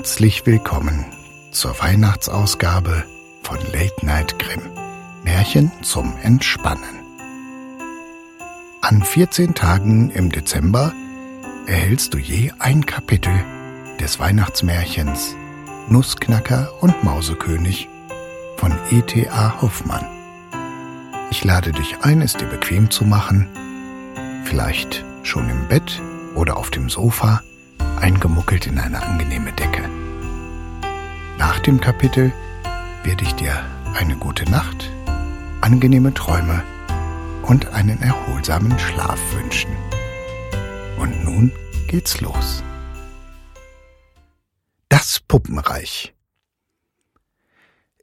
Herzlich willkommen zur Weihnachtsausgabe von Late Night Grimm. Märchen zum Entspannen. An 14 Tagen im Dezember erhältst du je ein Kapitel des Weihnachtsmärchens Nussknacker und Mausekönig von E.T.A. Hoffmann. Ich lade dich ein, es dir bequem zu machen, vielleicht schon im Bett oder auf dem Sofa eingemuckelt in eine angenehme Decke. Nach dem Kapitel werde ich dir eine gute Nacht, angenehme Träume und einen erholsamen Schlaf wünschen. Und nun geht's los. Das Puppenreich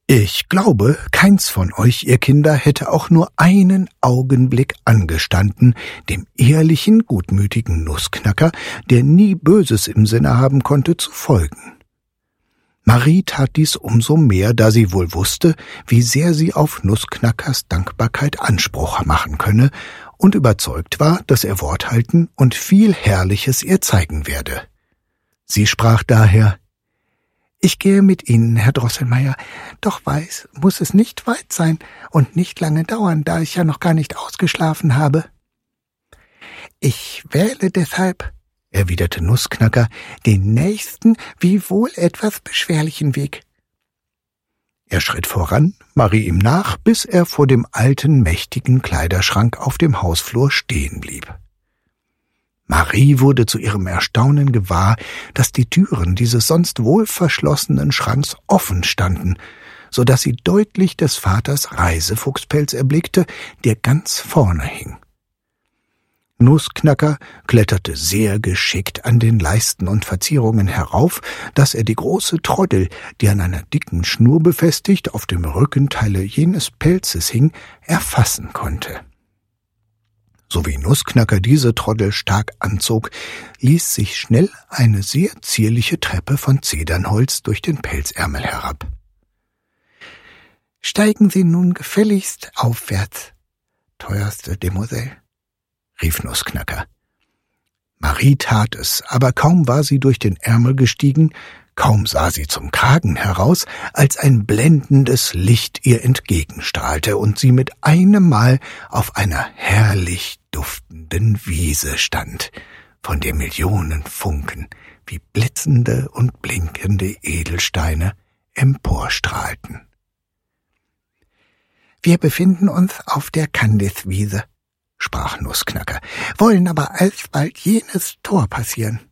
ich glaube, keins von euch, ihr Kinder, hätte auch nur einen Augenblick angestanden, dem ehrlichen, gutmütigen Nussknacker, der nie Böses im Sinne haben konnte, zu folgen. Marie tat dies umso mehr, da sie wohl wusste, wie sehr sie auf Nussknackers Dankbarkeit Anspruch machen könne und überzeugt war, dass er Wort halten und viel Herrliches ihr zeigen werde. Sie sprach daher ich gehe mit Ihnen, Herr Drosselmeier, doch weiß, muss es nicht weit sein und nicht lange dauern, da ich ja noch gar nicht ausgeschlafen habe. Ich wähle deshalb, erwiderte Nussknacker, den nächsten, wiewohl etwas beschwerlichen Weg. Er schritt voran, Marie ihm nach, bis er vor dem alten, mächtigen Kleiderschrank auf dem Hausflur stehen blieb. Marie wurde zu ihrem Erstaunen gewahr, dass die Türen dieses sonst wohlverschlossenen Schranks offen standen, so dass sie deutlich des Vaters Reisefuchspelz erblickte, der ganz vorne hing. Nussknacker kletterte sehr geschickt an den Leisten und Verzierungen herauf, dass er die große Troddel, die an einer dicken Schnur befestigt auf dem Rückenteile jenes Pelzes hing, erfassen konnte so wie Nussknacker diese Troddel stark anzog, ließ sich schnell eine sehr zierliche Treppe von Zedernholz durch den Pelzärmel herab. Steigen Sie nun gefälligst aufwärts, teuerste Demoiselle, rief Nussknacker. Marie tat es, aber kaum war sie durch den Ärmel gestiegen, Kaum sah sie zum Kragen heraus, als ein blendendes Licht ihr entgegenstrahlte und sie mit einem Mal auf einer herrlich duftenden Wiese stand, von der Millionen Funken wie blitzende und blinkende Edelsteine emporstrahlten. Wir befinden uns auf der Kandiswiese, sprach Nussknacker, wollen aber alsbald jenes Tor passieren.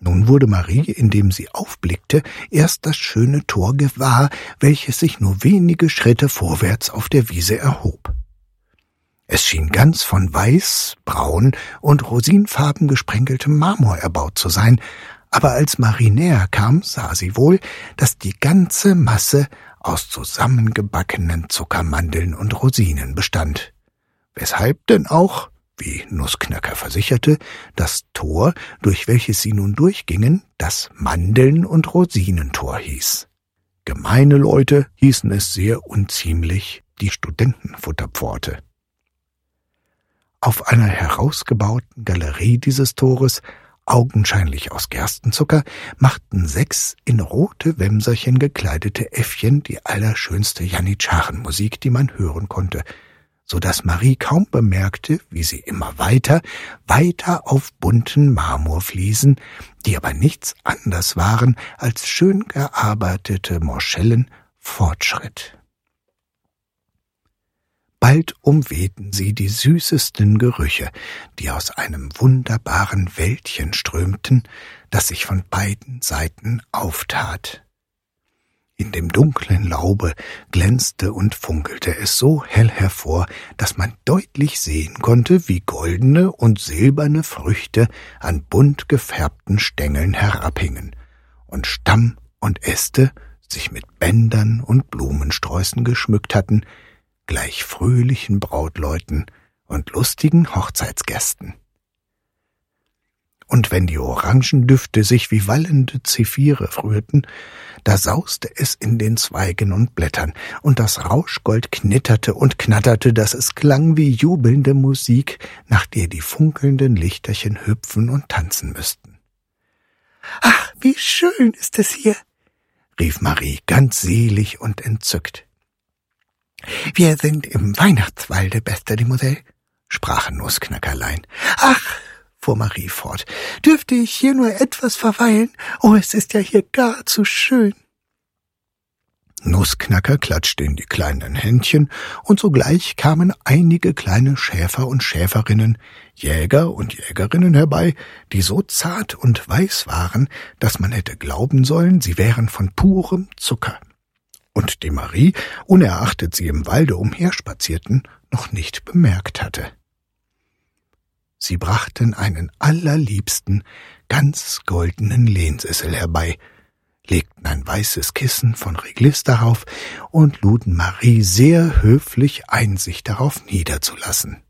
Nun wurde Marie, indem sie aufblickte, erst das schöne Tor gewahr, welches sich nur wenige Schritte vorwärts auf der Wiese erhob. Es schien ganz von weiß, braun und rosinfarben gesprenkeltem Marmor erbaut zu sein, aber als Marie näher kam, sah sie wohl, dass die ganze Masse aus zusammengebackenen Zuckermandeln und Rosinen bestand. Weshalb denn auch wie Nussknacker versicherte, das Tor, durch welches sie nun durchgingen, das Mandeln- und Rosinentor hieß. Gemeine Leute hießen es sehr unziemlich die Studentenfutterpforte. Auf einer herausgebauten Galerie dieses Tores, augenscheinlich aus Gerstenzucker, machten sechs in rote Wämserchen gekleidete Äffchen die allerschönste Janitscharenmusik, die man hören konnte – so dass Marie kaum bemerkte, wie sie immer weiter, weiter auf bunten Marmorfliesen, die aber nichts anders waren als schön gearbeitete Morschellen, fortschritt. Bald umwehten sie die süßesten Gerüche, die aus einem wunderbaren Wäldchen strömten, das sich von beiden Seiten auftat. In dem dunklen Laube glänzte und funkelte es so hell hervor, dass man deutlich sehen konnte, wie goldene und silberne Früchte an bunt gefärbten Stängeln herabhingen und Stamm und Äste sich mit Bändern und Blumensträußen geschmückt hatten, gleich fröhlichen Brautleuten und lustigen Hochzeitsgästen und wenn die Orangendüfte sich wie wallende Zephyre rührten, da sauste es in den Zweigen und Blättern, und das Rauschgold knitterte und knatterte, dass es klang wie jubelnde Musik, nach der die funkelnden Lichterchen hüpfen und tanzen müssten. Ach, wie schön ist es hier, rief Marie ganz selig und entzückt. Wir sind im Weihnachtswalde, beste Demoiselle, sprach Nussknackerlein. Ach, fuhr Marie fort, dürfte ich hier nur etwas verweilen? Oh, es ist ja hier gar zu schön. Nussknacker klatschte in die kleinen Händchen, und sogleich kamen einige kleine Schäfer und Schäferinnen, Jäger und Jägerinnen herbei, die so zart und weiß waren, dass man hätte glauben sollen, sie wären von purem Zucker. Und die Marie, unerachtet sie im Walde umherspazierten, noch nicht bemerkt hatte. Sie brachten einen allerliebsten, ganz goldenen Lehnsessel herbei, legten ein weißes Kissen von Reglis darauf und luden Marie sehr höflich ein, sich darauf niederzulassen.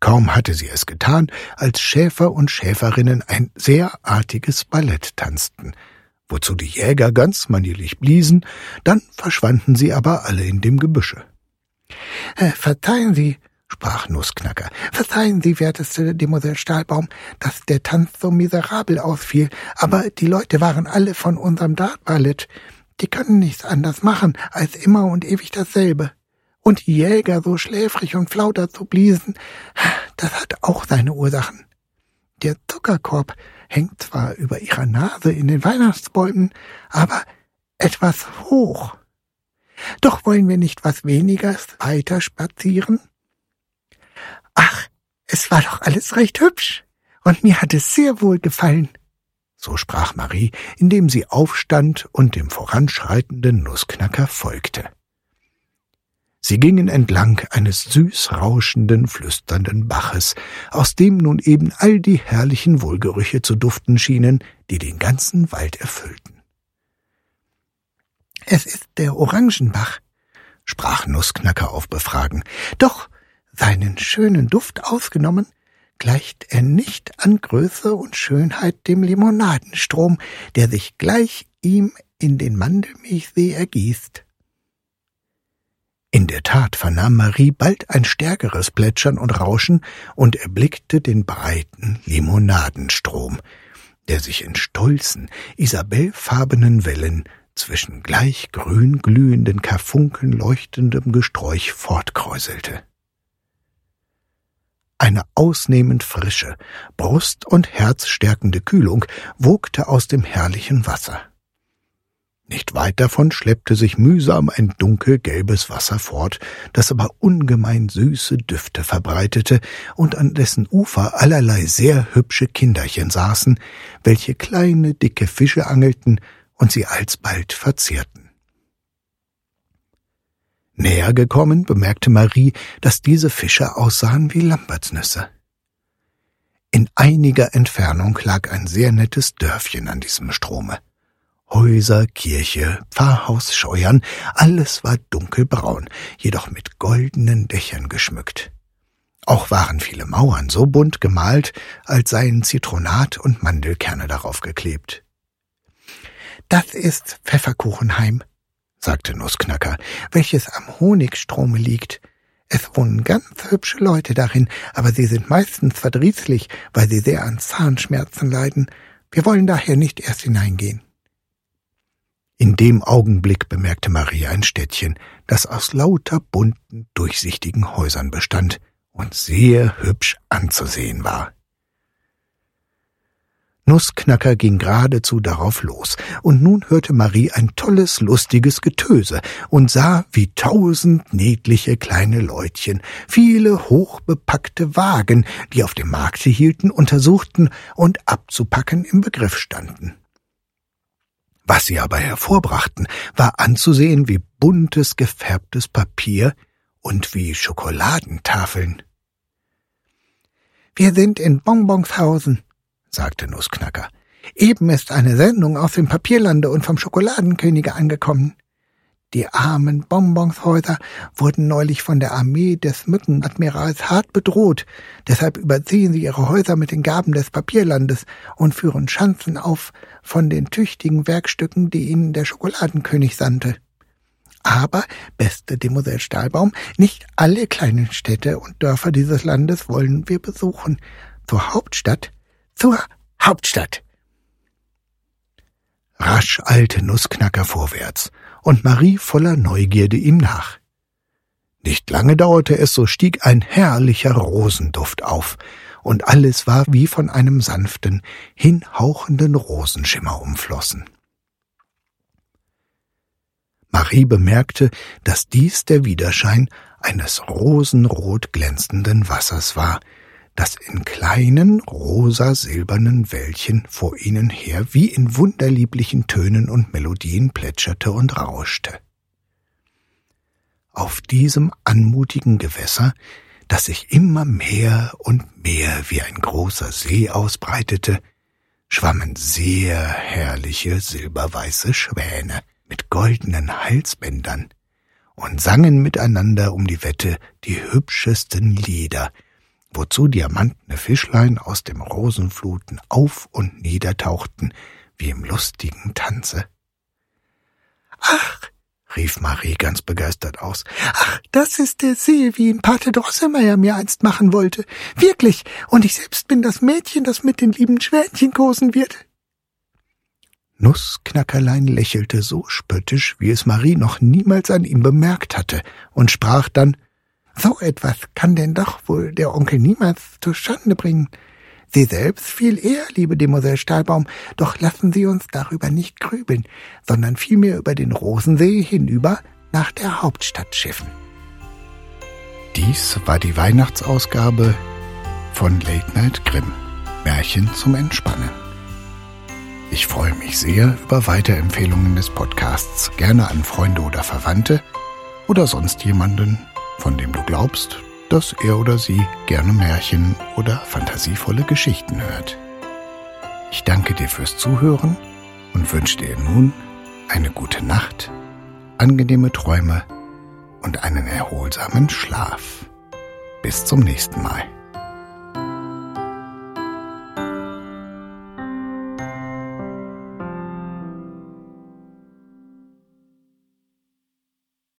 Kaum hatte sie es getan, als Schäfer und Schäferinnen ein sehr artiges Ballett tanzten, wozu die Jäger ganz manierlich bliesen, dann verschwanden sie aber alle in dem Gebüsche. Äh, verzeihen Sie, sprach Nussknacker. Verzeihen Sie, werteste Demoiselle Stahlbaum, dass der Tanz so miserabel ausfiel, aber die Leute waren alle von unserem Dartballett. Die können nichts anders machen, als immer und ewig dasselbe. Und die Jäger so schläfrig und flau dazu bliesen, das hat auch seine Ursachen. Der Zuckerkorb hängt zwar über ihrer Nase in den Weihnachtsbäumen, aber etwas hoch. Doch wollen wir nicht was weniger weiter spazieren? Ach, es war doch alles recht hübsch, und mir hat es sehr wohl gefallen. So sprach Marie, indem sie aufstand und dem voranschreitenden Nussknacker folgte. Sie gingen entlang eines süß rauschenden, flüsternden Baches, aus dem nun eben all die herrlichen Wohlgerüche zu duften schienen, die den ganzen Wald erfüllten. Es ist der Orangenbach, sprach Nussknacker auf Befragen. Doch, seinen schönen Duft ausgenommen, gleicht er nicht an Größe und Schönheit dem Limonadenstrom, der sich gleich ihm in den Mandelmilchsee ergießt. In der Tat vernahm Marie bald ein stärkeres Plätschern und Rauschen und erblickte den breiten Limonadenstrom, der sich in stolzen, isabellfarbenen Wellen zwischen gleich grün glühenden Karfunkeln leuchtendem Gesträuch fortkräuselte. Eine ausnehmend frische, brust- und herzstärkende Kühlung wogte aus dem herrlichen Wasser. Nicht weit davon schleppte sich mühsam ein dunkelgelbes Wasser fort, das aber ungemein süße Düfte verbreitete und an dessen Ufer allerlei sehr hübsche Kinderchen saßen, welche kleine, dicke Fische angelten und sie alsbald verzehrten. Näher gekommen bemerkte Marie, dass diese Fische aussahen wie Lambertsnüsse. In einiger Entfernung lag ein sehr nettes Dörfchen an diesem Strome. Häuser, Kirche, Pfarrhaus, Scheuern, alles war dunkelbraun, jedoch mit goldenen Dächern geschmückt. Auch waren viele Mauern so bunt gemalt, als seien Zitronat und Mandelkerne darauf geklebt. Das ist Pfefferkuchenheim, sagte Nussknacker, welches am Honigstrome liegt. Es wohnen ganz hübsche Leute darin, aber sie sind meistens verdrießlich, weil sie sehr an Zahnschmerzen leiden. Wir wollen daher nicht erst hineingehen. In dem Augenblick bemerkte Maria ein Städtchen, das aus lauter bunten, durchsichtigen Häusern bestand und sehr hübsch anzusehen war. Nussknacker ging geradezu darauf los, und nun hörte Marie ein tolles, lustiges Getöse und sah, wie tausend niedliche kleine Leutchen, viele hochbepackte Wagen, die auf dem Markte hielten, untersuchten und abzupacken im Begriff standen. Was sie aber hervorbrachten, war anzusehen wie buntes, gefärbtes Papier und wie Schokoladentafeln. Wir sind in Bonbonshausen, sagte Nussknacker. Eben ist eine Sendung aus dem Papierlande und vom Schokoladenkönige angekommen. Die armen Bonbonshäuser wurden neulich von der Armee des Mückenadmirals hart bedroht, deshalb überziehen sie ihre Häuser mit den Gaben des Papierlandes und führen Schanzen auf von den tüchtigen Werkstücken, die ihnen der Schokoladenkönig sandte. Aber, beste Demoiselle Stahlbaum, nicht alle kleinen Städte und Dörfer dieses Landes wollen wir besuchen. Zur Hauptstadt zur Hauptstadt. Rasch eilte Nussknacker vorwärts, und Marie voller Neugierde ihm nach. Nicht lange dauerte es, so stieg ein herrlicher Rosenduft auf, und alles war wie von einem sanften, hinhauchenden Rosenschimmer umflossen. Marie bemerkte, dass dies der Widerschein eines rosenrot glänzenden Wassers war, das in kleinen rosa-silbernen Wellchen vor ihnen her wie in wunderlieblichen Tönen und Melodien plätscherte und rauschte. Auf diesem anmutigen Gewässer, das sich immer mehr und mehr wie ein großer See ausbreitete, schwammen sehr herrliche silberweiße Schwäne mit goldenen Halsbändern und sangen miteinander um die Wette die hübschesten Lieder, wozu diamantene Fischlein aus dem Rosenfluten auf und niedertauchten wie im lustigen Tanze. Ach, rief Marie ganz begeistert aus. Ach, das ist der See, wie ihn Pate Drosselmeier mir einst machen wollte. Wirklich, und ich selbst bin das Mädchen, das mit den lieben Schwänchen kosen wird. Nussknackerlein lächelte so spöttisch, wie es Marie noch niemals an ihm bemerkt hatte, und sprach dann So etwas kann denn doch wohl der Onkel niemals zustande bringen. Sie selbst viel eher, liebe Demoiselle Stahlbaum, doch lassen Sie uns darüber nicht grübeln, sondern vielmehr über den Rosensee hinüber nach der Hauptstadt schiffen. Dies war die Weihnachtsausgabe von Late Night Grimm. Märchen zum Entspannen. Ich freue mich sehr über Weiterempfehlungen des Podcasts, gerne an Freunde oder Verwandte oder sonst jemanden, von dem du glaubst, dass er oder sie gerne Märchen oder fantasievolle Geschichten hört. Ich danke dir fürs Zuhören und wünsche dir nun eine gute Nacht, angenehme Träume und einen erholsamen Schlaf. Bis zum nächsten Mal.